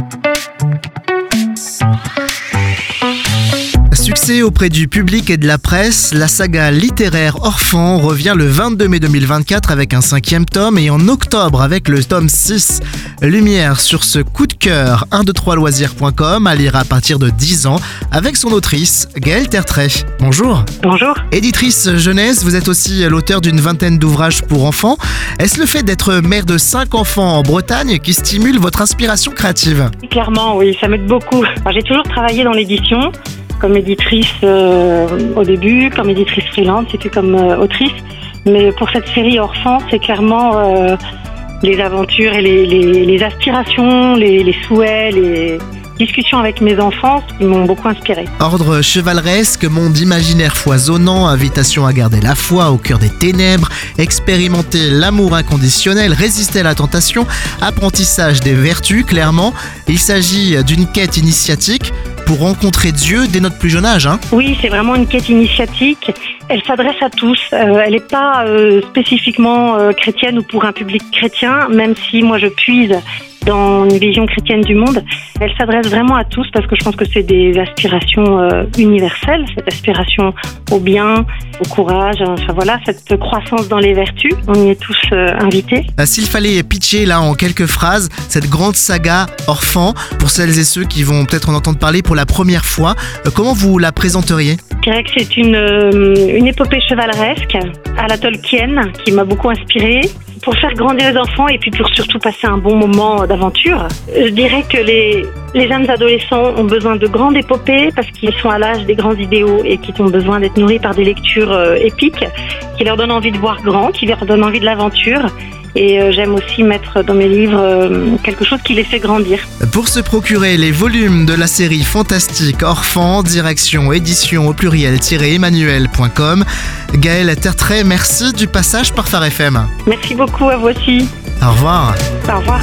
Thank you. Auprès du public et de la presse, la saga littéraire Orphan revient le 22 mai 2024 avec un cinquième tome et en octobre avec le tome 6. Lumière sur ce coup de cœur 123loisirs.com à lire à partir de 10 ans avec son autrice Gaëlle Tertrais. Bonjour. Bonjour. Éditrice jeunesse, vous êtes aussi l'auteur d'une vingtaine d'ouvrages pour enfants. Est-ce le fait d'être mère de 5 enfants en Bretagne qui stimule votre inspiration créative? Clairement, oui, ça m'aide beaucoup. J'ai toujours travaillé dans l'édition comme éditrice euh, au début, comme éditrice freelance et puis comme euh, autrice. Mais pour cette série Orphan, c'est clairement euh, les aventures et les, aspirations, les, les, souhaits, les discussions avec mes enfants qui m'ont beaucoup inspiré. Ordre chevaleresque, monde imaginaire foisonnant, invitation à garder la foi au cœur des ténèbres, expérimenter l'amour inconditionnel, résister à la tentation, apprentissage des vertus, clairement. Il s'agit d'une quête initiatique pour rencontrer Dieu dès notre plus jeune âge. Hein oui, c'est vraiment une quête initiatique. Elle s'adresse à tous. Euh, elle n'est pas euh, spécifiquement euh, chrétienne ou pour un public chrétien, même si moi je puise dans une vision chrétienne du monde. Elle s'adresse vraiment à tous parce que je pense que c'est des aspirations euh, universelles, cette aspiration au bien, au courage, enfin voilà, cette croissance dans les vertus. On y est tous euh, invités. Bah, S'il fallait pitcher là en quelques phrases cette grande saga Orphan pour celles et ceux qui vont peut-être en entendre parler pour la première fois, euh, comment vous la présenteriez? Je dirais que c'est une, une épopée chevaleresque à la Tolkien qui m'a beaucoup inspirée pour faire grandir les enfants et puis pour surtout passer un bon moment d'aventure. Je dirais que les, les jeunes adolescents ont besoin de grandes épopées parce qu'ils sont à l'âge des grands idéaux et qu'ils ont besoin d'être nourris par des lectures euh, épiques qui leur donnent envie de voir grand, qui leur donnent envie de l'aventure. Et euh, j'aime aussi mettre dans mes livres euh, quelque chose qui les fait grandir. Pour se procurer les volumes de la série fantastique Orphan, direction édition au pluriel-emmanuel.com, Gaëlle Tertrais, merci du passage par Phare FM. Merci beaucoup à vous aussi. Au revoir. Au revoir.